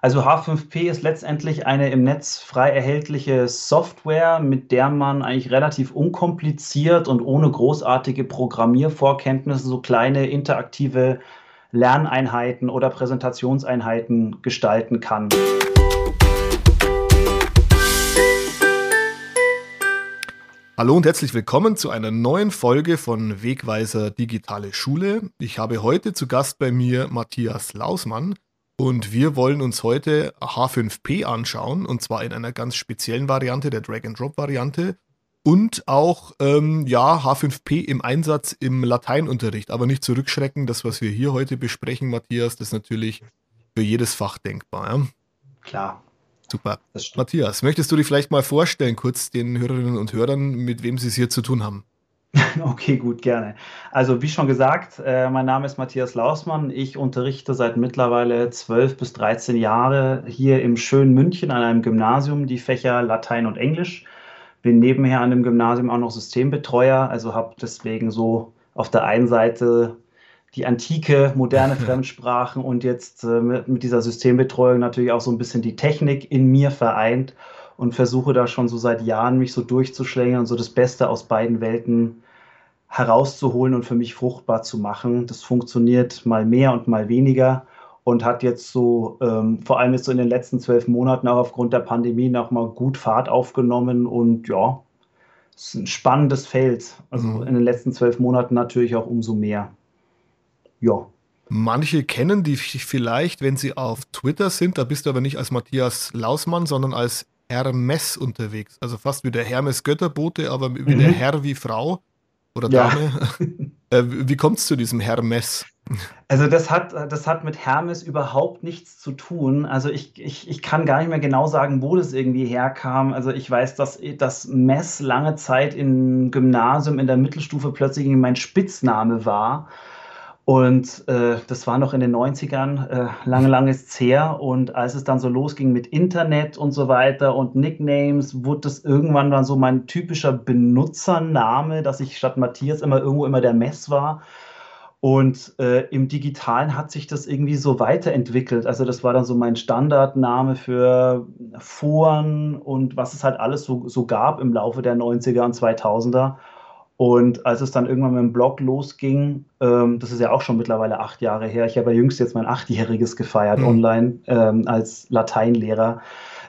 Also H5P ist letztendlich eine im Netz frei erhältliche Software, mit der man eigentlich relativ unkompliziert und ohne großartige Programmiervorkenntnisse so kleine interaktive Lerneinheiten oder Präsentationseinheiten gestalten kann. Hallo und herzlich willkommen zu einer neuen Folge von Wegweiser Digitale Schule. Ich habe heute zu Gast bei mir Matthias Lausmann. Und wir wollen uns heute H5P anschauen, und zwar in einer ganz speziellen Variante, der Drag-and-Drop-Variante. Und auch ähm, ja, H5P im Einsatz im Lateinunterricht. Aber nicht zurückschrecken, das, was wir hier heute besprechen, Matthias, das ist natürlich für jedes Fach denkbar. Ja? Klar. Super. Matthias, möchtest du dich vielleicht mal vorstellen, kurz den Hörerinnen und Hörern, mit wem sie es hier zu tun haben? Okay, gut, gerne. Also wie schon gesagt, äh, mein Name ist Matthias Lausmann. Ich unterrichte seit mittlerweile 12 bis 13 Jahre hier im schönen München an einem Gymnasium die Fächer Latein und Englisch. Bin nebenher an dem Gymnasium auch noch Systembetreuer, also habe deswegen so auf der einen Seite die antike, moderne Fremdsprachen und jetzt äh, mit, mit dieser Systembetreuung natürlich auch so ein bisschen die Technik in mir vereint und versuche da schon so seit Jahren mich so durchzuschlängeln und so das Beste aus beiden Welten herauszuholen und für mich fruchtbar zu machen. Das funktioniert mal mehr und mal weniger und hat jetzt so, ähm, vor allem jetzt so in den letzten zwölf Monaten auch aufgrund der Pandemie noch mal gut Fahrt aufgenommen und ja, es ist ein spannendes Feld. Also mhm. in den letzten zwölf Monaten natürlich auch umso mehr. Ja. Manche kennen dich vielleicht, wenn sie auf Twitter sind. Da bist du aber nicht als Matthias Lausmann, sondern als Hermes unterwegs. Also fast wie der Hermes Götterbote, aber wie mhm. der Herr wie Frau oder Dame. Ja. Äh, wie kommt es zu diesem Hermes? Also das hat, das hat mit Hermes überhaupt nichts zu tun. Also ich, ich, ich kann gar nicht mehr genau sagen, wo das irgendwie herkam. Also ich weiß, dass das Mess lange Zeit im Gymnasium in der Mittelstufe plötzlich mein Spitzname war. Und äh, das war noch in den 90ern, äh, lange, lange ist es her. Und als es dann so losging mit Internet und so weiter und Nicknames, wurde das irgendwann dann so mein typischer Benutzername, dass ich statt Matthias immer irgendwo immer der Mess war. Und äh, im Digitalen hat sich das irgendwie so weiterentwickelt. Also das war dann so mein Standardname für Foren und was es halt alles so, so gab im Laufe der 90er und 2000er. Und als es dann irgendwann mit dem Blog losging, ähm, das ist ja auch schon mittlerweile acht Jahre her, ich habe ja jüngst jetzt mein Achtjähriges gefeiert mhm. online ähm, als Lateinlehrer,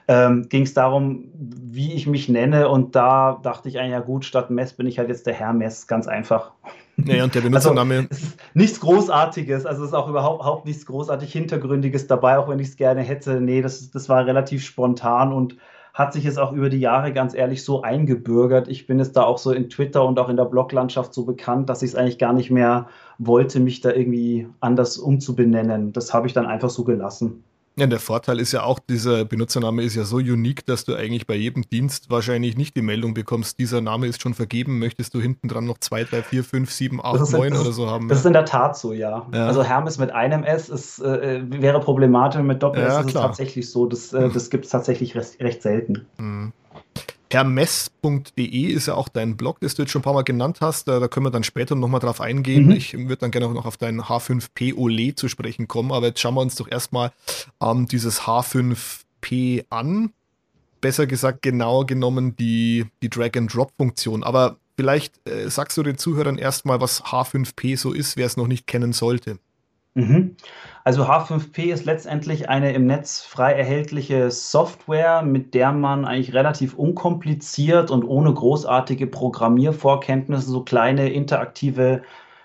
ähm, ging es darum, wie ich mich nenne. Und da dachte ich eigentlich, ja gut, statt Mess bin ich halt jetzt der Herr Mess, ganz einfach. Naja, und der Benutzername. Also, nichts Großartiges, also es ist auch überhaupt, überhaupt nichts großartig Hintergründiges dabei, auch wenn ich es gerne hätte. Nee, das, das war relativ spontan und hat sich jetzt auch über die Jahre ganz ehrlich so eingebürgert. Ich bin jetzt da auch so in Twitter und auch in der Bloglandschaft so bekannt, dass ich es eigentlich gar nicht mehr wollte, mich da irgendwie anders umzubenennen. Das habe ich dann einfach so gelassen. Ja, der Vorteil ist ja auch, dieser Benutzername ist ja so unique, dass du eigentlich bei jedem Dienst wahrscheinlich nicht die Meldung bekommst, dieser Name ist schon vergeben, möchtest du hinten dran noch 2, 3, 4, 5, 7, 8, 9 oder so haben. Das ist in der Tat so, ja. ja. Also Hermes mit einem S ist, äh, wäre problematisch, mit Doppel-S ja, ist es tatsächlich so. Das, äh, das gibt es tatsächlich recht, recht selten. Mhm. Hermes.de ist ja auch dein Blog, das du jetzt schon ein paar Mal genannt hast. Da, da können wir dann später nochmal drauf eingehen. Mhm. Ich würde dann gerne auch noch auf deinen H5P Ole zu sprechen kommen. Aber jetzt schauen wir uns doch erstmal ähm, dieses H5P an. Besser gesagt, genauer genommen die, die Drag-and-Drop-Funktion. Aber vielleicht äh, sagst du den Zuhörern erstmal, was H5P so ist, wer es noch nicht kennen sollte. Mhm. Also H5P ist letztendlich eine im Netz frei erhältliche Software, mit der man eigentlich relativ unkompliziert und ohne großartige Programmiervorkenntnisse so kleine interaktive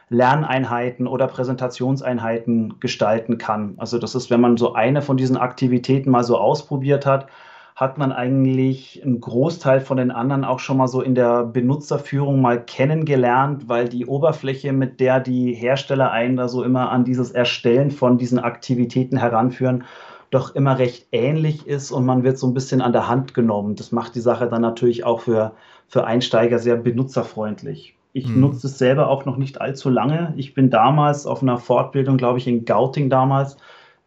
Lerneinheiten oder Präsentationseinheiten gestalten kann. Also das ist, wenn man so eine von diesen Aktivitäten mal so ausprobiert hat, hat man eigentlich einen Großteil von den anderen auch schon mal so in der Benutzerführung mal kennengelernt, weil die Oberfläche, mit der die Hersteller einen da so immer an dieses Erstellen von diesen Aktivitäten heranführen, doch immer recht ähnlich ist und man wird so ein bisschen an der Hand genommen. Das macht die Sache dann natürlich auch für, für Einsteiger sehr benutzerfreundlich. Ich hm. nutze es selber auch noch nicht allzu lange. Ich bin damals auf einer Fortbildung, glaube ich, in Gauting damals,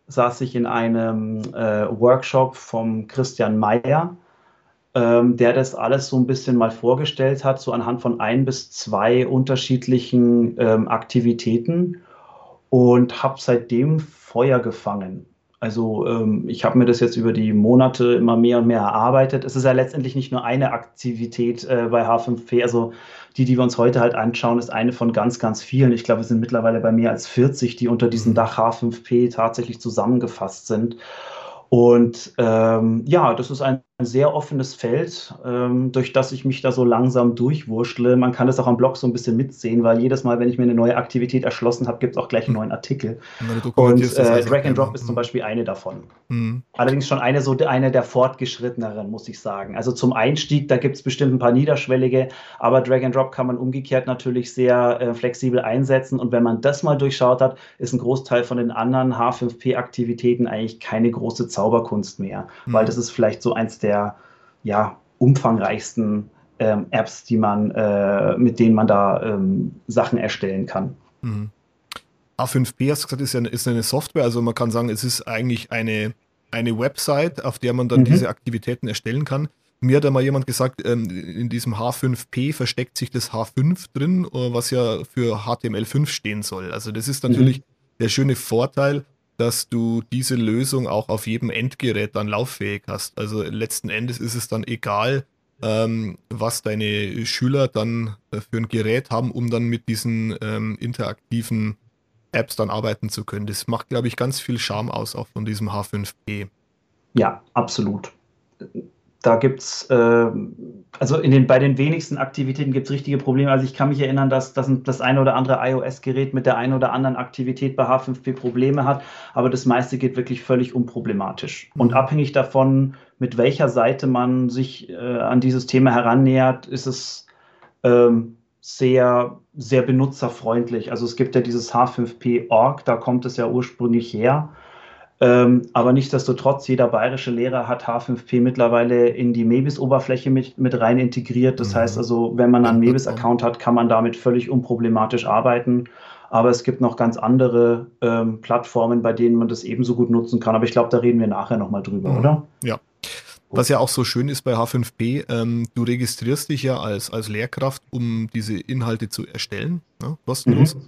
saß ich in einem äh, Workshop vom Christian Mayer, ähm, der das alles so ein bisschen mal vorgestellt hat, so anhand von ein bis zwei unterschiedlichen ähm, Aktivitäten und habe seitdem Feuer gefangen. Also ähm, ich habe mir das jetzt über die Monate immer mehr und mehr erarbeitet. Es ist ja letztendlich nicht nur eine Aktivität äh, bei H5P. Also die, die wir uns heute halt anschauen, ist eine von ganz, ganz vielen. Ich glaube, wir sind mittlerweile bei mehr als 40, die unter diesem mhm. Dach H5P tatsächlich zusammengefasst sind. Und ähm, ja, das ist ein sehr offenes Feld, ähm, durch das ich mich da so langsam durchwurschtle. Man kann das auch am Blog so ein bisschen mitsehen, weil jedes Mal, wenn ich mir eine neue Aktivität erschlossen habe, gibt es auch gleich einen neuen Artikel. Und äh, Drag and Drop ist zum Beispiel eine davon. Mhm. Allerdings schon eine so eine der fortgeschritteneren, muss ich sagen. Also zum Einstieg, da gibt es bestimmt ein paar niederschwellige, aber Drag and Drop kann man umgekehrt natürlich sehr äh, flexibel einsetzen. Und wenn man das mal durchschaut hat, ist ein Großteil von den anderen H5P-Aktivitäten eigentlich keine große Zauberkunst mehr, mhm. weil das ist vielleicht so eins der der ja, umfangreichsten ähm, Apps, die man, äh, mit denen man da ähm, Sachen erstellen kann. Mhm. A5P, hast du gesagt, ist, ja, ist eine Software, also man kann sagen, es ist eigentlich eine, eine Website, auf der man dann mhm. diese Aktivitäten erstellen kann. Mir hat da mal jemand gesagt, ähm, in diesem H5P versteckt sich das H5 drin, äh, was ja für HTML5 stehen soll. Also das ist natürlich mhm. der schöne Vorteil, dass du diese Lösung auch auf jedem Endgerät dann lauffähig hast. Also letzten Endes ist es dann egal, ähm, was deine Schüler dann äh, für ein Gerät haben, um dann mit diesen ähm, interaktiven Apps dann arbeiten zu können. Das macht, glaube ich, ganz viel Charme aus, auch von diesem H5P. Ja, absolut da gibt es, äh, also in den, bei den wenigsten Aktivitäten gibt es richtige Probleme. Also ich kann mich erinnern, dass, dass das eine oder andere iOS-Gerät mit der einen oder anderen Aktivität bei H5P Probleme hat, aber das meiste geht wirklich völlig unproblematisch. Und mhm. abhängig davon, mit welcher Seite man sich äh, an dieses Thema herannähert, ist es ähm, sehr, sehr benutzerfreundlich. Also es gibt ja dieses H5P.org, da kommt es ja ursprünglich her. Ähm, aber nichtsdestotrotz, jeder bayerische Lehrer hat H5P mittlerweile in die Mebis-Oberfläche mit, mit rein integriert. Das mhm. heißt also, wenn man einen Mebis-Account hat, kann man damit völlig unproblematisch arbeiten. Aber es gibt noch ganz andere ähm, Plattformen, bei denen man das ebenso gut nutzen kann. Aber ich glaube, da reden wir nachher nochmal drüber, mhm. oder? Ja. Was ja auch so schön ist bei H5P, ähm, du registrierst dich ja als, als Lehrkraft, um diese Inhalte zu erstellen, ne? kostenlos. Mhm.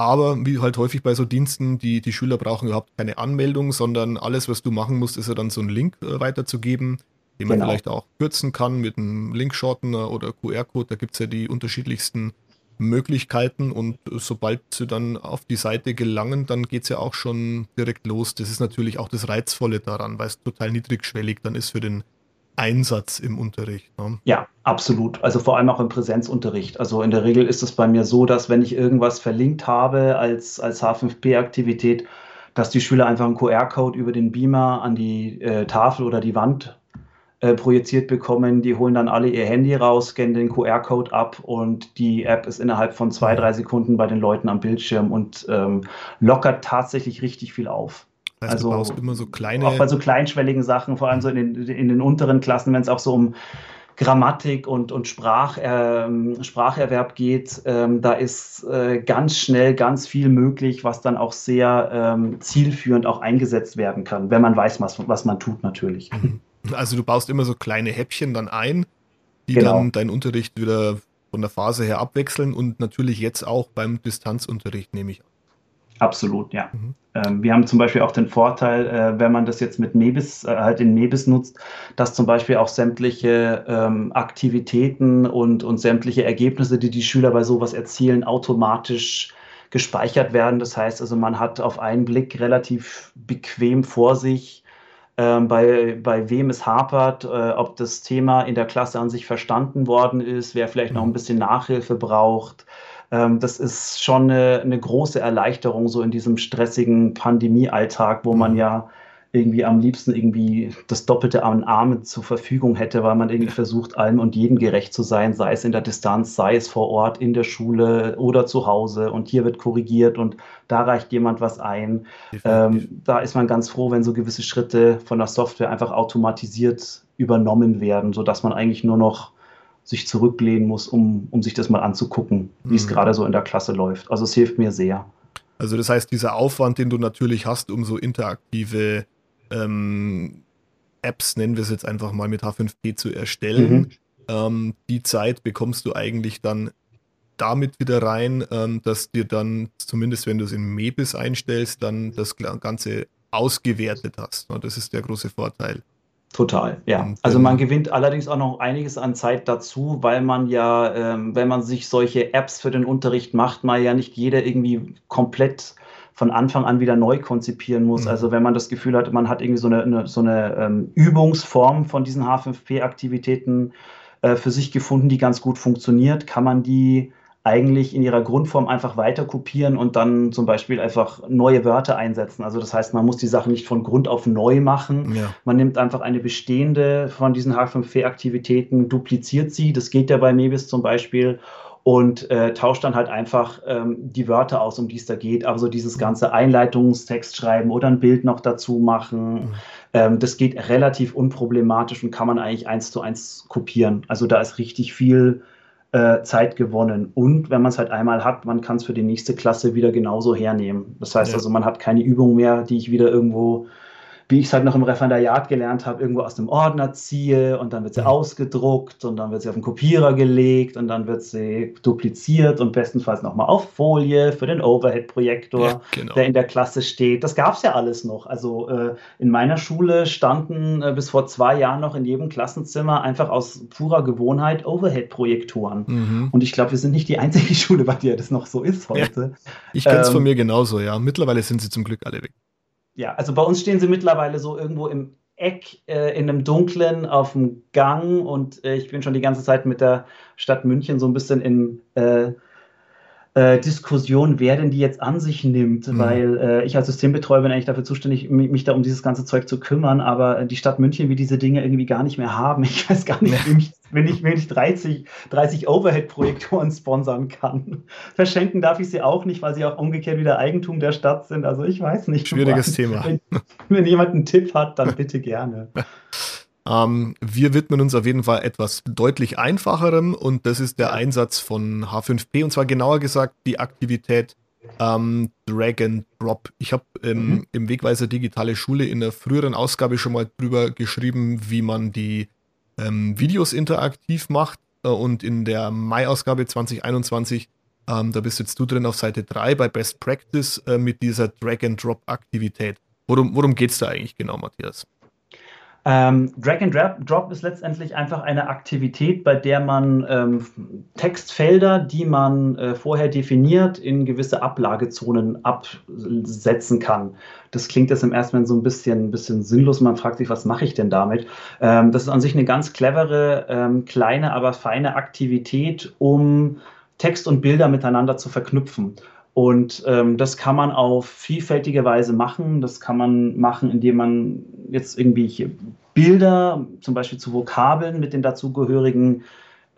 Aber wie halt häufig bei so Diensten, die, die Schüler brauchen überhaupt keine Anmeldung, sondern alles, was du machen musst, ist ja dann so einen Link äh, weiterzugeben, den man genau. vielleicht auch kürzen kann mit einem Linkshortener oder QR-Code. Da gibt es ja die unterschiedlichsten Möglichkeiten und sobald sie dann auf die Seite gelangen, dann geht es ja auch schon direkt los. Das ist natürlich auch das Reizvolle daran, weil es total niedrigschwellig dann ist für den Einsatz im Unterricht. Ne? Ja, absolut. Also vor allem auch im Präsenzunterricht. Also in der Regel ist es bei mir so, dass wenn ich irgendwas verlinkt habe als, als H5P-Aktivität, dass die Schüler einfach einen QR-Code über den Beamer an die äh, Tafel oder die Wand äh, projiziert bekommen. Die holen dann alle ihr Handy raus, scannen den QR-Code ab und die App ist innerhalb von zwei, drei Sekunden bei den Leuten am Bildschirm und ähm, lockert tatsächlich richtig viel auf. Also, also du baust immer so kleine. Auch bei so kleinschwelligen Sachen, vor allem so in den, in den unteren Klassen, wenn es auch so um Grammatik und, und Sprach, ähm, Spracherwerb geht, ähm, da ist äh, ganz schnell ganz viel möglich, was dann auch sehr ähm, zielführend auch eingesetzt werden kann, wenn man weiß, was, was man tut natürlich. Mhm. Also du baust immer so kleine Häppchen dann ein, die genau. dann deinen Unterricht wieder von der Phase her abwechseln und natürlich jetzt auch beim Distanzunterricht nehme ich an. Absolut, ja. Mhm. Ähm, wir haben zum Beispiel auch den Vorteil, äh, wenn man das jetzt mit Mebis, äh, halt in Mebis nutzt, dass zum Beispiel auch sämtliche ähm, Aktivitäten und, und sämtliche Ergebnisse, die die Schüler bei sowas erzielen, automatisch gespeichert werden. Das heißt also, man hat auf einen Blick relativ bequem vor sich, ähm, bei, bei wem es hapert, äh, ob das Thema in der Klasse an sich verstanden worden ist, wer vielleicht noch ein mhm. bisschen Nachhilfe braucht ähm, das ist schon eine, eine, große Erleichterung so in diesem stressigen Pandemiealltag, wo man ja irgendwie am liebsten irgendwie das Doppelte an Armen zur Verfügung hätte, weil man irgendwie versucht, allem und jedem gerecht zu sein, sei es in der Distanz, sei es vor Ort, in der Schule oder zu Hause. Und hier wird korrigiert und da reicht jemand was ein. Ähm, da ist man ganz froh, wenn so gewisse Schritte von der Software einfach automatisiert übernommen werden, sodass man eigentlich nur noch sich zurücklehnen muss, um, um sich das mal anzugucken, wie es mhm. gerade so in der Klasse läuft. Also es hilft mir sehr. Also das heißt, dieser Aufwand, den du natürlich hast, um so interaktive ähm, Apps, nennen wir es jetzt einfach mal mit H5P zu erstellen, mhm. ähm, die Zeit bekommst du eigentlich dann damit wieder rein, ähm, dass dir dann, zumindest wenn du es in Mebis einstellst, dann das ganze ausgewertet hast. Das ist der große Vorteil. Total, ja. Und, also man gewinnt allerdings auch noch einiges an Zeit dazu, weil man ja, ähm, wenn man sich solche Apps für den Unterricht macht, mal ja nicht jeder irgendwie komplett von Anfang an wieder neu konzipieren muss. Mhm. Also wenn man das Gefühl hat, man hat irgendwie so eine, eine so eine ähm, Übungsform von diesen H5P-Aktivitäten äh, für sich gefunden, die ganz gut funktioniert, kann man die eigentlich in ihrer Grundform einfach weiter kopieren und dann zum Beispiel einfach neue Wörter einsetzen. Also das heißt, man muss die Sachen nicht von Grund auf neu machen. Ja. Man nimmt einfach eine bestehende von diesen H5P-Aktivitäten, dupliziert sie. Das geht ja bei Mebis zum Beispiel und äh, tauscht dann halt einfach ähm, die Wörter aus, um die es da geht. Aber so dieses mhm. ganze Einleitungstext schreiben oder ein Bild noch dazu machen, mhm. ähm, das geht relativ unproblematisch und kann man eigentlich eins zu eins kopieren. Also da ist richtig viel äh, Zeit gewonnen. Und wenn man es halt einmal hat, man kann es für die nächste Klasse wieder genauso hernehmen. Das heißt ja. also, man hat keine Übung mehr, die ich wieder irgendwo wie ich es halt noch im Referendariat gelernt habe, irgendwo aus dem Ordner ziehe und dann wird sie mhm. ausgedruckt und dann wird sie auf den Kopierer gelegt und dann wird sie dupliziert und bestenfalls nochmal auf Folie für den Overhead-Projektor, ja, genau. der in der Klasse steht. Das gab es ja alles noch. Also äh, in meiner Schule standen äh, bis vor zwei Jahren noch in jedem Klassenzimmer einfach aus purer Gewohnheit Overhead-Projektoren. Mhm. Und ich glaube, wir sind nicht die einzige Schule, bei der das noch so ist heute. Ja, ich kenne es ähm, von mir genauso, ja. Mittlerweile sind sie zum Glück alle weg ja, also bei uns stehen sie mittlerweile so irgendwo im Eck äh, in einem dunklen auf dem Gang und äh, ich bin schon die ganze Zeit mit der Stadt München so ein bisschen in äh, äh, Diskussion, wer denn die jetzt an sich nimmt, mhm. weil äh, ich als Systembetreuer bin eigentlich dafür zuständig, mich, mich, da um dieses ganze Zeug zu kümmern, aber die Stadt München will diese Dinge irgendwie gar nicht mehr haben. Ich weiß gar nicht, wie mich, wenn ich, wenn ich 30, 30 Overhead-Projektoren sponsern kann. Verschenken darf ich sie auch nicht, weil sie auch umgekehrt wieder Eigentum der Stadt sind. Also ich weiß nicht. Schwieriges. Thema. Wenn, wenn jemand einen Tipp hat, dann bitte gerne. Ähm, wir widmen uns auf jeden Fall etwas deutlich einfacherem und das ist der Einsatz von H5P und zwar genauer gesagt die Aktivität ähm, Drag and Drop. Ich habe ähm, mhm. im Wegweiser Digitale Schule in der früheren Ausgabe schon mal drüber geschrieben, wie man die ähm, Videos interaktiv macht äh, und in der Mai-Ausgabe 2021 ähm, da bist jetzt du drin auf Seite 3 bei Best Practice äh, mit dieser Drag and Drop Aktivität. Worum, worum geht es da eigentlich genau, Matthias? Ähm, Drag and Drop ist letztendlich einfach eine Aktivität, bei der man ähm, Textfelder, die man äh, vorher definiert, in gewisse Ablagezonen absetzen kann. Das klingt jetzt im ersten Moment so ein bisschen, bisschen sinnlos. Man fragt sich, was mache ich denn damit? Ähm, das ist an sich eine ganz clevere, ähm, kleine, aber feine Aktivität, um Text und Bilder miteinander zu verknüpfen. Und ähm, das kann man auf vielfältige Weise machen. Das kann man machen, indem man jetzt irgendwie Bilder, zum Beispiel zu Vokabeln mit den dazugehörigen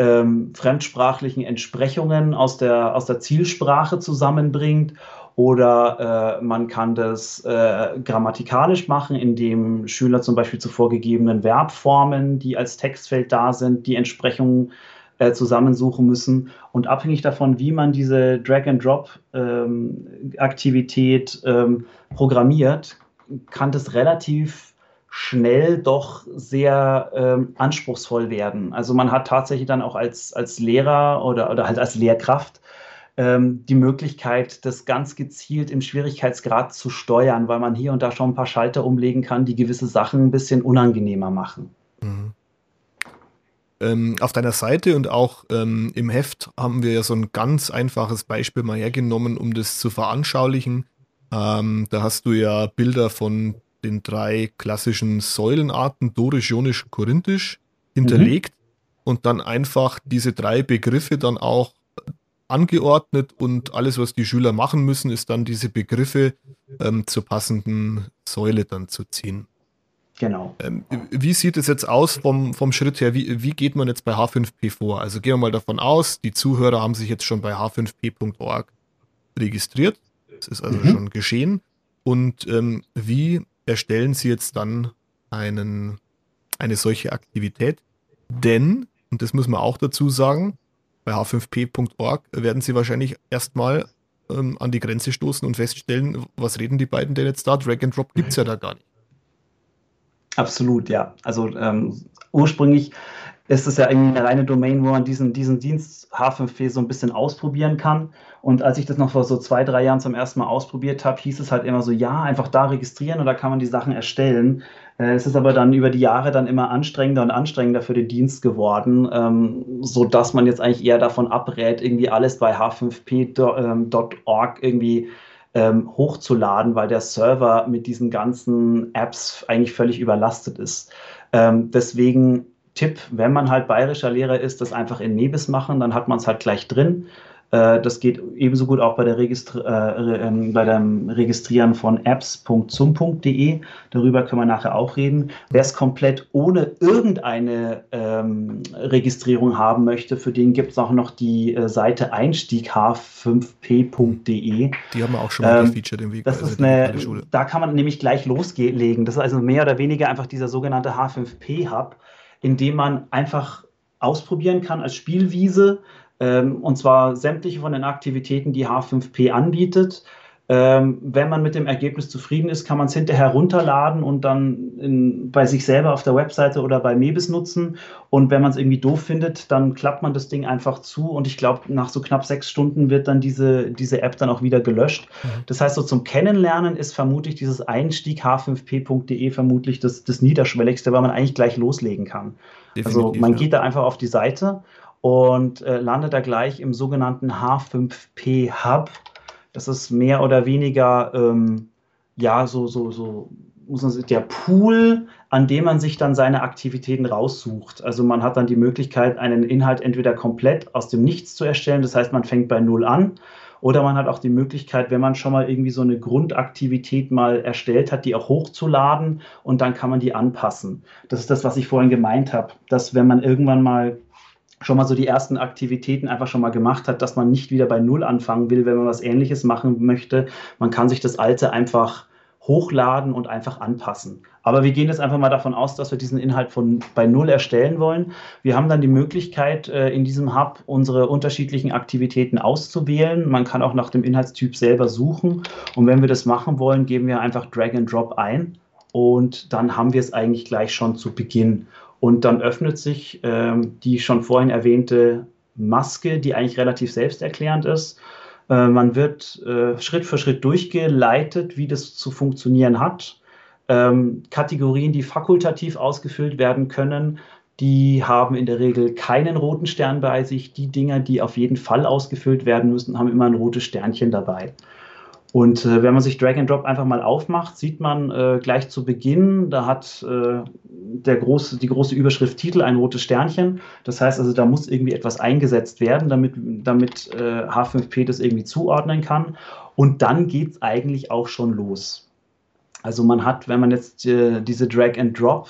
ähm, fremdsprachlichen Entsprechungen aus der, aus der Zielsprache zusammenbringt. Oder äh, man kann das äh, grammatikalisch machen, indem Schüler zum Beispiel zu vorgegebenen Verbformen, die als Textfeld da sind, die Entsprechungen äh, zusammensuchen müssen. Und abhängig davon, wie man diese Drag-and-Drop-Aktivität ähm, ähm, programmiert, kann das relativ schnell doch sehr ähm, anspruchsvoll werden. Also man hat tatsächlich dann auch als, als Lehrer oder, oder halt als Lehrkraft ähm, die Möglichkeit, das ganz gezielt im Schwierigkeitsgrad zu steuern, weil man hier und da schon ein paar Schalter umlegen kann, die gewisse Sachen ein bisschen unangenehmer machen. Mhm. Ähm, auf deiner Seite und auch ähm, im Heft haben wir ja so ein ganz einfaches Beispiel mal hergenommen, um das zu veranschaulichen. Ähm, da hast du ja Bilder von den drei klassischen Säulenarten, Dorisch, Ionisch, Korinthisch, hinterlegt mhm. und dann einfach diese drei Begriffe dann auch angeordnet und alles, was die Schüler machen müssen, ist dann diese Begriffe ähm, zur passenden Säule dann zu ziehen. Genau. Ähm, wie sieht es jetzt aus vom, vom Schritt her? Wie, wie geht man jetzt bei H5P vor? Also gehen wir mal davon aus, die Zuhörer haben sich jetzt schon bei h5p.org registriert. Das ist also mhm. schon geschehen. Und ähm, wie erstellen Sie jetzt dann einen, eine solche Aktivität? Denn, und das muss man auch dazu sagen, bei h5p.org werden Sie wahrscheinlich erstmal ähm, an die Grenze stoßen und feststellen, was reden die beiden denn jetzt da? Drag and Drop gibt es ja da gar nicht. Absolut, ja. Also ähm, ursprünglich ist es ja irgendwie eine reine Domain, wo man diesen, diesen Dienst H5P so ein bisschen ausprobieren kann. Und als ich das noch vor so zwei, drei Jahren zum ersten Mal ausprobiert habe, hieß es halt immer so, ja, einfach da registrieren und da kann man die Sachen erstellen. Äh, es ist aber dann über die Jahre dann immer anstrengender und anstrengender für den Dienst geworden, ähm, sodass man jetzt eigentlich eher davon abrät, irgendwie alles bei h5p.org irgendwie ähm, hochzuladen, weil der Server mit diesen ganzen Apps eigentlich völlig überlastet ist. Ähm, deswegen Tipp, wenn man halt bayerischer Lehrer ist, das einfach in Nebis machen, dann hat man es halt gleich drin. Äh, das geht ebenso gut auch bei, der Registri äh, ähm, bei dem Registrieren von apps.zum.de. Darüber können wir nachher auch reden. Wer es komplett ohne irgendeine ähm, Registrierung haben möchte, für den gibt es auch noch die äh, Seite einstiegh5p.de. Die haben wir auch schon mal ähm, gefeatured im Weg. Das also ist eine, da kann man nämlich gleich loslegen. Das ist also mehr oder weniger einfach dieser sogenannte H5P-Hub, in dem man einfach ausprobieren kann als Spielwiese, und zwar sämtliche von den Aktivitäten, die H5P anbietet. Ähm, wenn man mit dem Ergebnis zufrieden ist, kann man es hinterher runterladen und dann in, bei sich selber auf der Webseite oder bei Mebis nutzen. Und wenn man es irgendwie doof findet, dann klappt man das Ding einfach zu. Und ich glaube, nach so knapp sechs Stunden wird dann diese, diese App dann auch wieder gelöscht. Mhm. Das heißt, so zum Kennenlernen ist vermutlich dieses Einstieg h5p.de vermutlich das, das Niederschwelligste, weil man eigentlich gleich loslegen kann. Definitiv, also man ja. geht da einfach auf die Seite und äh, landet da gleich im sogenannten H5P Hub. Das ist mehr oder weniger, ähm, ja, so, so, so, muss man sagen, der Pool, an dem man sich dann seine Aktivitäten raussucht. Also man hat dann die Möglichkeit, einen Inhalt entweder komplett aus dem Nichts zu erstellen, das heißt, man fängt bei Null an, oder man hat auch die Möglichkeit, wenn man schon mal irgendwie so eine Grundaktivität mal erstellt hat, die auch hochzuladen und dann kann man die anpassen. Das ist das, was ich vorhin gemeint habe, dass wenn man irgendwann mal schon mal so die ersten Aktivitäten einfach schon mal gemacht hat, dass man nicht wieder bei Null anfangen will, wenn man was Ähnliches machen möchte. Man kann sich das Alte einfach hochladen und einfach anpassen. Aber wir gehen jetzt einfach mal davon aus, dass wir diesen Inhalt von bei Null erstellen wollen. Wir haben dann die Möglichkeit, äh, in diesem Hub unsere unterschiedlichen Aktivitäten auszuwählen. Man kann auch nach dem Inhaltstyp selber suchen. Und wenn wir das machen wollen, geben wir einfach Drag and Drop ein. Und dann haben wir es eigentlich gleich schon zu Beginn. Und dann öffnet sich ähm, die schon vorhin erwähnte Maske, die eigentlich relativ selbsterklärend ist. Äh, man wird äh, Schritt für Schritt durchgeleitet, wie das zu funktionieren hat. Ähm, Kategorien, die fakultativ ausgefüllt werden können, die haben in der Regel keinen roten Stern bei sich. Die Dinger, die auf jeden Fall ausgefüllt werden müssen, haben immer ein rotes Sternchen dabei. Und äh, wenn man sich Drag and Drop einfach mal aufmacht, sieht man äh, gleich zu Beginn, da hat äh, der große, die große Überschrift Titel ein rotes Sternchen. Das heißt also, da muss irgendwie etwas eingesetzt werden, damit, damit H5P äh, das irgendwie zuordnen kann. Und dann geht es eigentlich auch schon los. Also man hat, wenn man jetzt äh, diese Drag and Drop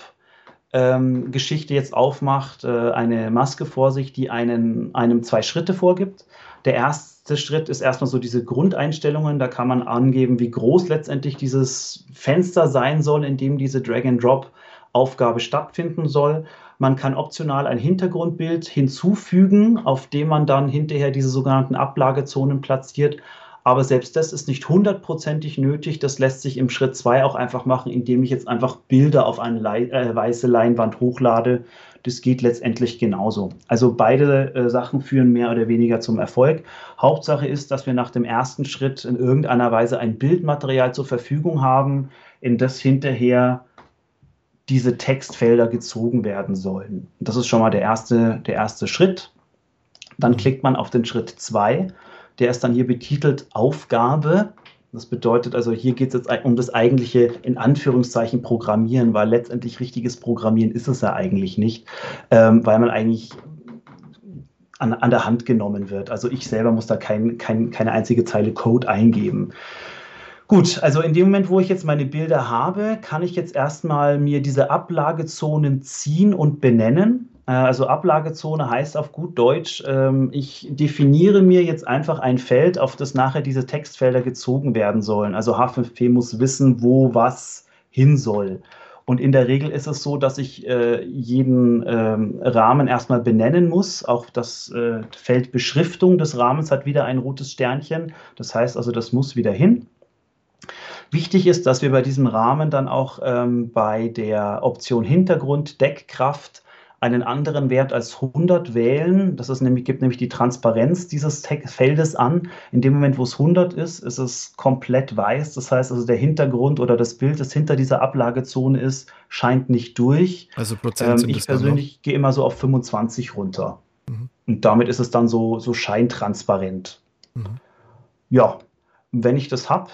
ähm, Geschichte jetzt aufmacht, äh, eine Maske vor sich, die einen, einem zwei Schritte vorgibt. Der erste Schritt ist erstmal so diese Grundeinstellungen. Da kann man angeben, wie groß letztendlich dieses Fenster sein soll, in dem diese Drag-and-Drop-Aufgabe stattfinden soll. Man kann optional ein Hintergrundbild hinzufügen, auf dem man dann hinterher diese sogenannten Ablagezonen platziert. Aber selbst das ist nicht hundertprozentig nötig. Das lässt sich im Schritt 2 auch einfach machen, indem ich jetzt einfach Bilder auf eine äh, weiße Leinwand hochlade das geht letztendlich genauso. Also beide äh, Sachen führen mehr oder weniger zum Erfolg. Hauptsache ist, dass wir nach dem ersten Schritt in irgendeiner Weise ein Bildmaterial zur Verfügung haben, in das hinterher diese Textfelder gezogen werden sollen. Das ist schon mal der erste, der erste Schritt. Dann klickt man auf den Schritt 2. Der ist dann hier betitelt Aufgabe. Das bedeutet also, hier geht es jetzt um das eigentliche, in Anführungszeichen, Programmieren, weil letztendlich richtiges Programmieren ist es ja eigentlich nicht, ähm, weil man eigentlich an, an, der Hand genommen wird. Also ich selber muss da kein, kein, keine einzige Zeile Code eingeben. Gut, also in dem Moment, wo ich jetzt meine Bilder habe, kann ich jetzt erstmal mir diese Ablagezonen ziehen und benennen. Äh, also Ablagezone heißt auf gut Deutsch, ähm, ich definiere mir jetzt einfach ein Feld, auf das nachher diese Textfelder gezogen werden sollen. Also H5P muss wissen, wo was hin soll. Und in der Regel ist es so, dass ich äh, jeden ähm, Rahmen erstmal benennen muss. Auch das äh, Feld Beschriftung des Rahmens hat wieder ein rotes Sternchen. Das heißt also, das muss wieder hin. Wichtig ist, dass wir bei diesem Rahmen dann auch ähm, bei der Option Hintergrund Deckkraft einen anderen Wert als 100 wählen. Das ist nämlich, gibt nämlich die Transparenz dieses Feldes an. In dem Moment, wo es 100 ist, ist es komplett weiß. Das heißt also, der Hintergrund oder das Bild, das hinter dieser Ablagezone ist, scheint nicht durch. Also Prozent ähm, Ich persönlich gehe immer so auf 25 runter. Mhm. Und damit ist es dann so, so scheintransparent. Mhm. Ja, wenn ich das habe,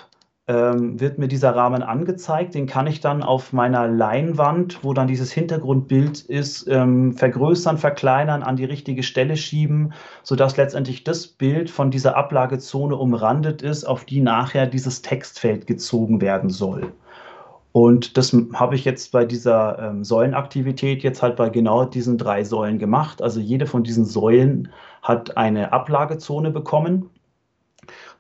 ähm, wird mir dieser Rahmen angezeigt. Den kann ich dann auf meiner Leinwand, wo dann dieses Hintergrundbild ist, ähm, vergrößern, verkleinern, an die richtige Stelle schieben, sodass letztendlich das Bild von dieser Ablagezone umrandet ist, auf die nachher dieses Textfeld gezogen werden soll. Und das habe ich jetzt bei dieser ähm, Säulenaktivität jetzt halt bei genau diesen drei Säulen gemacht. Also jede von diesen Säulen hat eine Ablagezone bekommen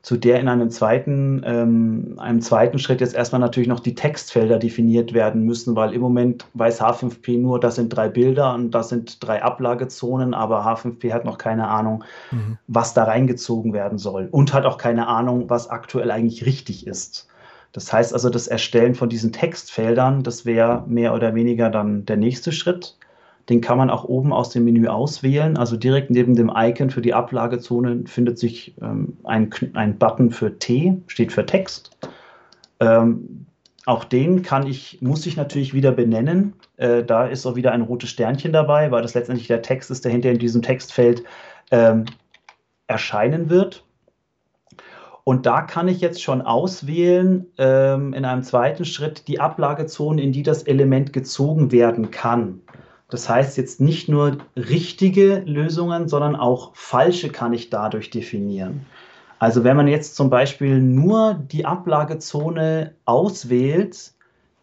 zu der in einem zweiten, ähm, einem zweiten Schritt jetzt erstmal natürlich noch die Textfelder definiert werden müssen, weil im Moment weiß H5P nur, das sind drei Bilder und das sind drei Ablagezonen, aber H5P hat noch keine Ahnung, mhm. was da reingezogen werden soll und hat auch keine Ahnung, was aktuell eigentlich richtig ist. Das heißt also, das Erstellen von diesen Textfeldern, das wäre mehr oder weniger dann der nächste Schritt. Den kann man auch oben aus dem Menü auswählen. Also direkt neben dem Icon für die Ablagezone findet sich ähm, ein, ein Button für T, steht für Text. Ähm, auch den kann ich, muss ich natürlich wieder benennen. Äh, da ist auch wieder ein rotes Sternchen dabei, weil das letztendlich der Text ist, der hinter in diesem Textfeld ähm, erscheinen wird. Und da kann ich jetzt schon auswählen, ähm, in einem zweiten Schritt, die Ablagezone, in die das Element gezogen werden kann. Das heißt jetzt nicht nur richtige Lösungen, sondern auch falsche kann ich dadurch definieren. Also wenn man jetzt zum Beispiel nur die Ablagezone auswählt,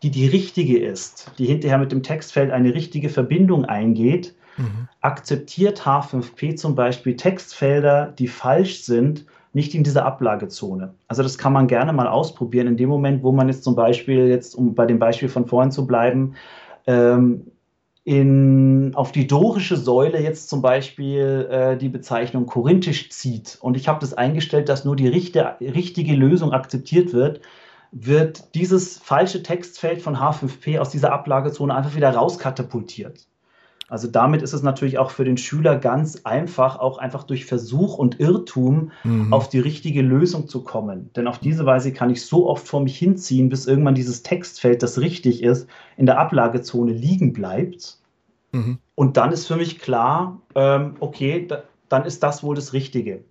die die richtige ist, die hinterher mit dem Textfeld eine richtige Verbindung eingeht, mhm. akzeptiert H5P zum Beispiel Textfelder, die falsch sind, nicht in dieser Ablagezone. Also das kann man gerne mal ausprobieren. In dem Moment, wo man jetzt zum Beispiel, jetzt um bei dem Beispiel von vorhin zu bleiben, ähm, in, auf die dorische Säule jetzt zum Beispiel äh, die Bezeichnung korinthisch zieht und ich habe das eingestellt, dass nur die richte, richtige Lösung akzeptiert wird, wird dieses falsche Textfeld von H5P aus dieser Ablagezone einfach wieder rauskatapultiert. Also damit ist es natürlich auch für den Schüler ganz einfach, auch einfach durch Versuch und Irrtum mhm. auf die richtige Lösung zu kommen. Denn auf diese Weise kann ich so oft vor mich hinziehen, bis irgendwann dieses Textfeld, das richtig ist, in der Ablagezone liegen bleibt. Mhm. Und dann ist für mich klar, ähm, okay, da, dann ist das wohl das Richtige.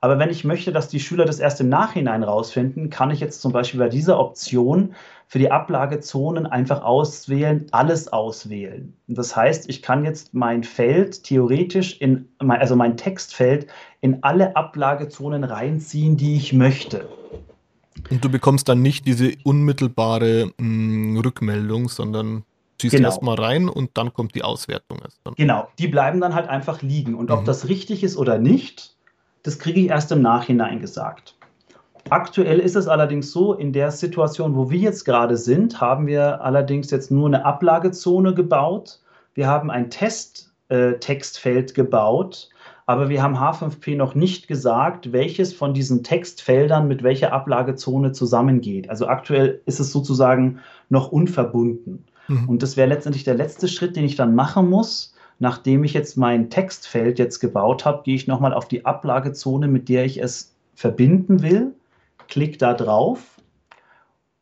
Aber wenn ich möchte, dass die Schüler das erst im Nachhinein rausfinden, kann ich jetzt zum Beispiel bei dieser Option für die Ablagezonen einfach auswählen, alles auswählen. Das heißt, ich kann jetzt mein Feld theoretisch in, also mein Textfeld in alle Ablagezonen reinziehen, die ich möchte. Und du bekommst dann nicht diese unmittelbare mh, mm, Rückmeldung, sondern ziehst genau. erstmal rein und dann kommt die Auswertung erst. Dann. Genau, die bleiben dann halt einfach liegen. Und ob mhm. das richtig ist oder nicht, das kriege ich erst im Nachhinein gesagt. Aktuell ist es allerdings so, in der Situation, wo wir jetzt gerade sind, haben wir allerdings jetzt nur eine Ablagezone gebaut. Wir haben ein Testtextfeld äh, gebaut, aber wir haben H5P noch nicht gesagt, welches von diesen Textfeldern mit welcher Ablagezone zusammengeht. Also aktuell ist es sozusagen noch unverbunden. Mhm. Und das wäre letztendlich der letzte Schritt, den ich dann machen muss. Nachdem ich jetzt mein Textfeld jetzt gebaut habe, gehe ich nochmal auf die Ablagezone, mit der ich es verbinden will klick da drauf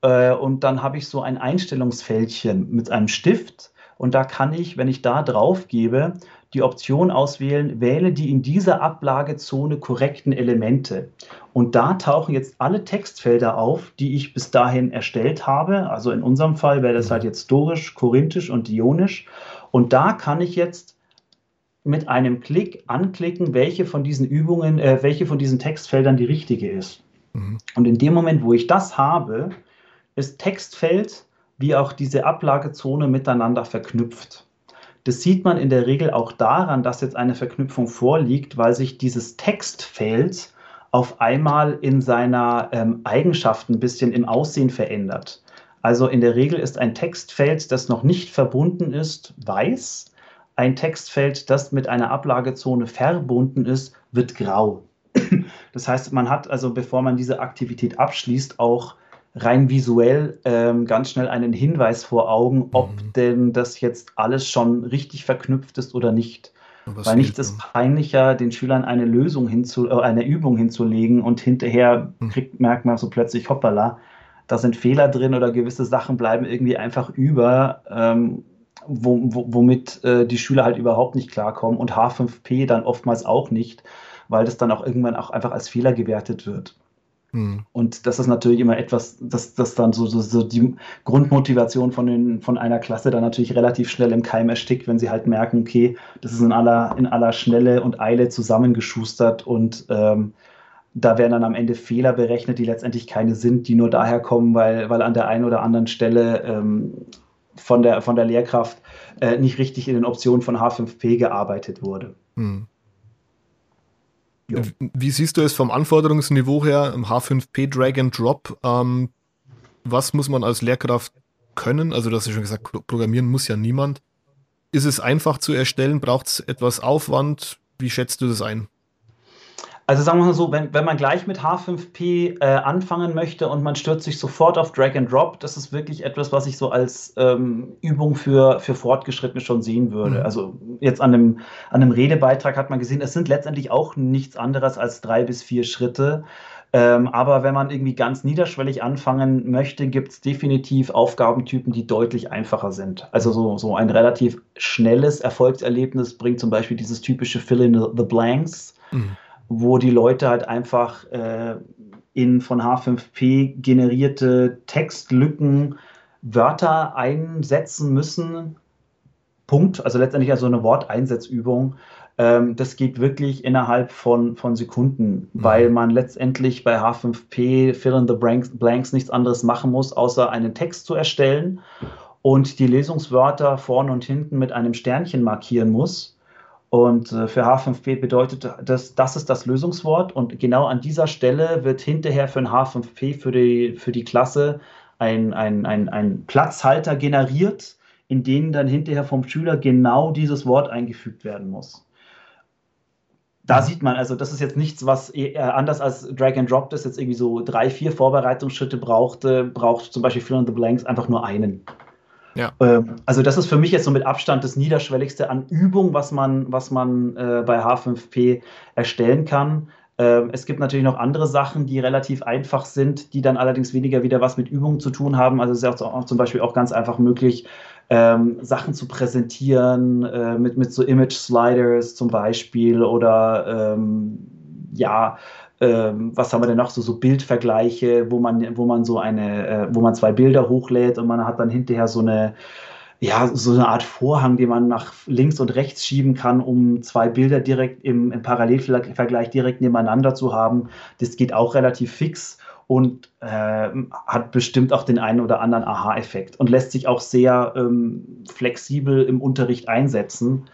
äh, und dann habe ich so ein Einstellungsfältchen mit einem Stift und da kann ich, wenn ich da drauf gebe, die Option auswählen, wähle die in dieser Ablagezone korrekten Elemente. Und da tauchen jetzt alle Textfelder auf, die ich bis dahin erstellt habe. Also in unserem Fall wäre das halt jetzt Dorisch, Korinthisch und Ionisch. Und da kann ich jetzt mit einem Klick anklicken, welche von diesen Übungen, äh, welche von diesen Textfeldern die richtige ist. Mhm. Und in dem Moment, wo ich das habe, ist Textfeld wie auch diese Ablagezone miteinander verknüpft. Das sieht man in der Regel auch daran, dass jetzt eine Verknüpfung vorliegt, weil sich dieses Textfeld auf einmal in seiner ähm, Eigenschaft ein bisschen im Aussehen verändert. Also in der Regel ist ein Textfeld, das noch nicht verbunden ist, weiß. Ein Textfeld, das mit einer Ablagezone verbunden ist, wird grau. Das heißt, man hat also, bevor man diese Aktivität abschließt, auch rein visuell ähm, ganz schnell einen Hinweis vor Augen, ob mhm. denn das jetzt alles schon richtig verknüpft ist oder nicht. Weil nichts ist peinlicher, den Schülern eine Lösung hinzu, äh, eine Übung hinzulegen und hinterher mhm. kriegt, merkt man so plötzlich, hoppala, da sind Fehler drin oder gewisse Sachen bleiben irgendwie einfach über, ähm, wo, wo, womit äh, die Schüler halt überhaupt nicht klarkommen und H5P dann oftmals auch nicht, weil das dann auch irgendwann auch einfach als Fehler gewertet wird. Hm. Und das ist natürlich immer etwas, dass das dann so, so, so, die Grundmotivation von, den, von einer Klasse dann natürlich relativ schnell im Keim erstickt, wenn sie halt merken, okay, das ist in aller, in aller Schnelle und Eile zusammengeschustert und ähm, da werden dann am Ende Fehler berechnet, die letztendlich keine sind, die nur daher kommen, weil, weil an der einen oder anderen Stelle ähm, von, der, von der Lehrkraft äh, nicht richtig in den Optionen von H5P gearbeitet wurde. Hm. Ja. Wie siehst du es vom Anforderungsniveau her im H5P Drag and Drop? Ähm, was muss man als Lehrkraft können? Also, du hast ja schon gesagt, programmieren muss ja niemand. Ist es einfach zu erstellen? Braucht es etwas Aufwand? Wie schätzt du das ein? Also sagen wir mal so, wenn, wenn man gleich mit H5P äh, anfangen möchte und man stürzt sich sofort auf Drag and Drop, das ist wirklich etwas, was ich so als ähm, Übung für, für Fortgeschrittene schon sehen würde. Mhm. Also jetzt an einem, an einem Redebeitrag hat man gesehen, es sind letztendlich auch nichts anderes als drei bis vier Schritte. Ähm, aber wenn man irgendwie ganz niederschwellig anfangen möchte, gibt es definitiv Aufgabentypen, die deutlich einfacher sind. Also so, so ein relativ schnelles Erfolgserlebnis bringt zum Beispiel dieses typische Fill in the Blanks. Mhm wo die Leute halt einfach äh, in von H5P generierte Textlücken Wörter einsetzen müssen. Punkt. Also letztendlich also eine Worteinsetzübung. Ähm, das geht wirklich innerhalb von, von Sekunden, mhm. weil man letztendlich bei H5P Fill in the Blanks, Blanks nichts anderes machen muss, außer einen Text zu erstellen und die Lesungswörter vorne und hinten mit einem Sternchen markieren muss und äh, für H5P bedeutet das, das ist das Lösungswort. Und genau an dieser Stelle wird hinterher für ein H5P für die, für die Klasse ein, ein, ein, ein Platzhalter generiert, in den dann hinterher vom Schüler genau dieses Wort eingefügt werden muss. Da sieht man, also das ist jetzt nichts, was eher anders als Drag and Drop, das jetzt irgendwie so drei, vier Vorbereitungsschritte brauchte, braucht zum Beispiel Fill in the Blanks einfach nur einen. Ja. Ähm, also das ist für mich jetzt so mit Abstand das Niederschwelligste an Übung, was man, was man äh, bei H5P erstellen kann. Ähm, es gibt natürlich noch andere Sachen, die relativ einfach sind, die dann allerdings weniger wieder was mit Übungen zu tun haben. Also es ist ja auch, zum Beispiel auch ganz einfach möglich, ähm, Sachen zu präsentieren äh, mit, mit so Image-Sliders zum Beispiel oder ähm, ja, ähm, was haben wir denn noch so, so Bildvergleiche, wo man, wo man so eine, äh, wo man zwei Bilder hochlädt und man hat dann hinterher so eine, ja, so eine Art Vorhang, den man nach links und rechts schieben kann, um zwei Bilder direkt im, im Parallelvergleich direkt nebeneinander zu haben. Das geht auch relativ fix und äh, hat bestimmt auch den einen oder anderen Aha-Effekt und lässt sich auch sehr ähm, flexibel im Unterricht einsetzen.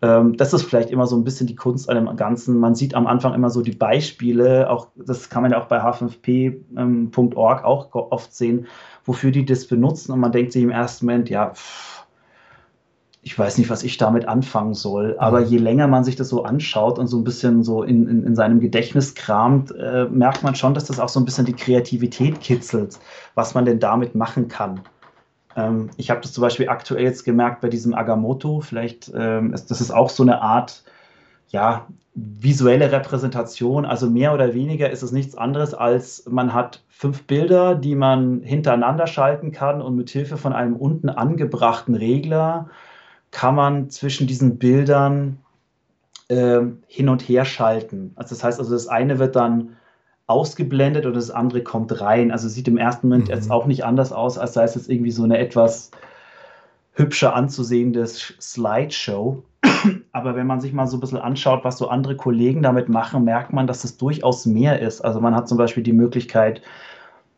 Ähm, das ist vielleicht immer so ein bisschen die Kunst an dem Ganzen. Man sieht am Anfang immer so die Beispiele, auch das kann man ja auch bei h5p.org ähm, auch oft sehen, wofür die das benutzen und man denkt sich im ersten Moment, ja, pff, ich weiß nicht, was ich damit anfangen soll. Aber mhm. je länger man sich das so anschaut und so ein bisschen so in, in, in seinem Gedächtnis kramt, äh, merkt man schon, dass das auch so ein bisschen die Kreativität kitzelt, was man denn damit machen kann. Ähm, ich habe das zum Beispiel aktuell jetzt gemerkt bei diesem Agamotto. Vielleicht ähm, ist das ist auch so eine Art, ja, visuelle Repräsentation. Also mehr oder weniger ist es nichts anderes als man hat fünf Bilder, die man hintereinander schalten kann und mit Hilfe von einem unten angebrachten Regler kann man zwischen diesen Bildern äh, hin und her schalten. Also das heißt also, das eine wird dann ausgeblendet und das andere kommt rein. Also sieht im ersten Moment mhm. jetzt auch nicht anders aus, als sei es jetzt irgendwie so eine etwas hübscher anzusehende Slideshow. Aber wenn man sich mal so ein bisschen anschaut, was so andere Kollegen damit machen, merkt man, dass es durchaus mehr ist. Also man hat zum Beispiel die Möglichkeit,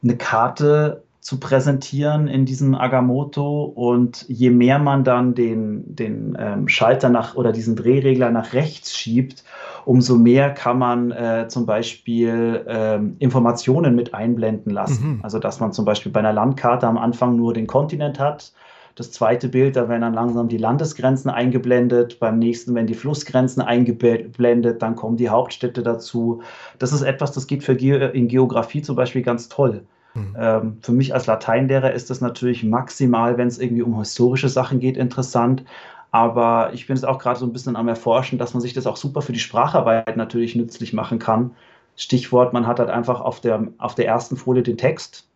eine Karte zu präsentieren in diesem Agamotto und je mehr man dann den, den ähm, Schalter nach oder diesen Drehregler nach rechts schiebt, umso mehr kann man äh, zum Beispiel ähm, Informationen mit einblenden lassen. Mhm. Also dass man zum Beispiel bei einer Landkarte am Anfang nur den Kontinent hat. Das zweite Bild, da werden dann langsam die Landesgrenzen eingeblendet. Beim nächsten werden die Flussgrenzen eingeblendet. Dann kommen die Hauptstädte dazu. Das ist etwas, das geht für Ge in Geografie zum Beispiel ganz toll Mhm. Ähm, für mich als Lateinlehrer ist das natürlich maximal, wenn es irgendwie um historische Sachen geht, interessant. Aber ich bin es auch gerade so ein bisschen am Erforschen, dass man sich das auch super für die Spracharbeit natürlich nützlich machen kann. Stichwort, man hat halt einfach auf der, auf der ersten Folie den Text,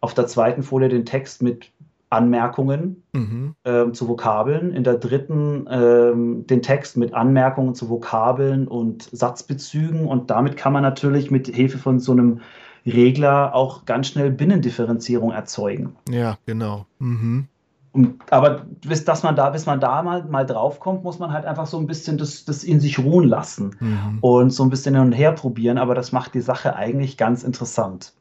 auf der zweiten Folie den Text mit Anmerkungen mhm. ähm, zu Vokabeln, in der dritten ähm, den Text mit Anmerkungen zu Vokabeln und Satzbezügen und damit kann man natürlich mit Hilfe von so einem Regler auch ganz schnell Binnendifferenzierung erzeugen. Ja, genau. Mhm. Und, aber bis, dass man da, bis man da mal, mal drauf kommt, muss man halt einfach so ein bisschen das, das in sich ruhen lassen mhm. und so ein bisschen hin und her probieren. Aber das macht die Sache eigentlich ganz interessant.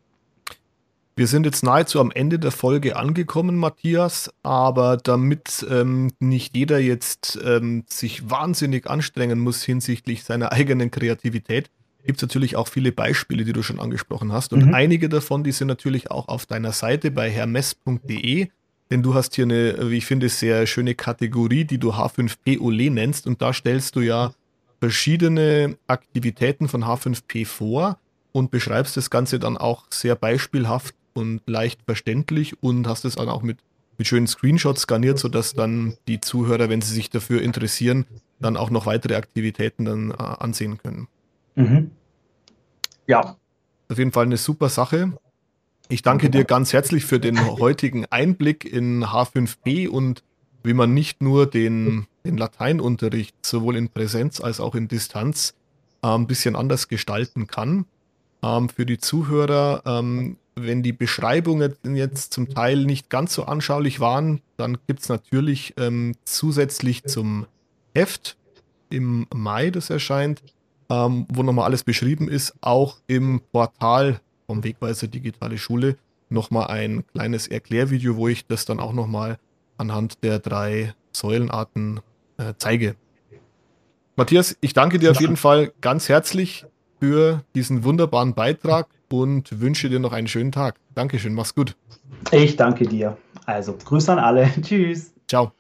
Wir sind jetzt nahezu am Ende der Folge angekommen, Matthias, aber damit ähm, nicht jeder jetzt ähm, sich wahnsinnig anstrengen muss hinsichtlich seiner eigenen Kreativität, gibt es natürlich auch viele Beispiele, die du schon angesprochen hast. Und mhm. einige davon, die sind natürlich auch auf deiner Seite bei hermes.de denn du hast hier eine, wie ich finde, sehr schöne Kategorie, die du H5P Ole nennst und da stellst du ja verschiedene Aktivitäten von H5P vor und beschreibst das Ganze dann auch sehr beispielhaft und leicht verständlich und hast es dann auch mit, mit schönen Screenshots skaniert, sodass dann die Zuhörer, wenn sie sich dafür interessieren, dann auch noch weitere Aktivitäten dann äh, ansehen können. Mhm. Ja. Auf jeden Fall eine super Sache. Ich danke dir ganz herzlich für den heutigen Einblick in H5P und wie man nicht nur den, den Lateinunterricht sowohl in Präsenz als auch in Distanz äh, ein bisschen anders gestalten kann. Ähm, für die Zuhörer, ähm, wenn die Beschreibungen jetzt zum Teil nicht ganz so anschaulich waren, dann gibt es natürlich ähm, zusätzlich zum Heft im Mai, das erscheint, ähm, wo nochmal alles beschrieben ist, auch im Portal vom Wegweiser Digitale Schule nochmal ein kleines Erklärvideo, wo ich das dann auch nochmal anhand der drei Säulenarten äh, zeige. Matthias, ich danke dir auf jeden Fall ganz herzlich für diesen wunderbaren Beitrag und wünsche dir noch einen schönen Tag. Dankeschön, mach's gut. Ich danke dir. Also, Grüße an alle. Tschüss. Ciao.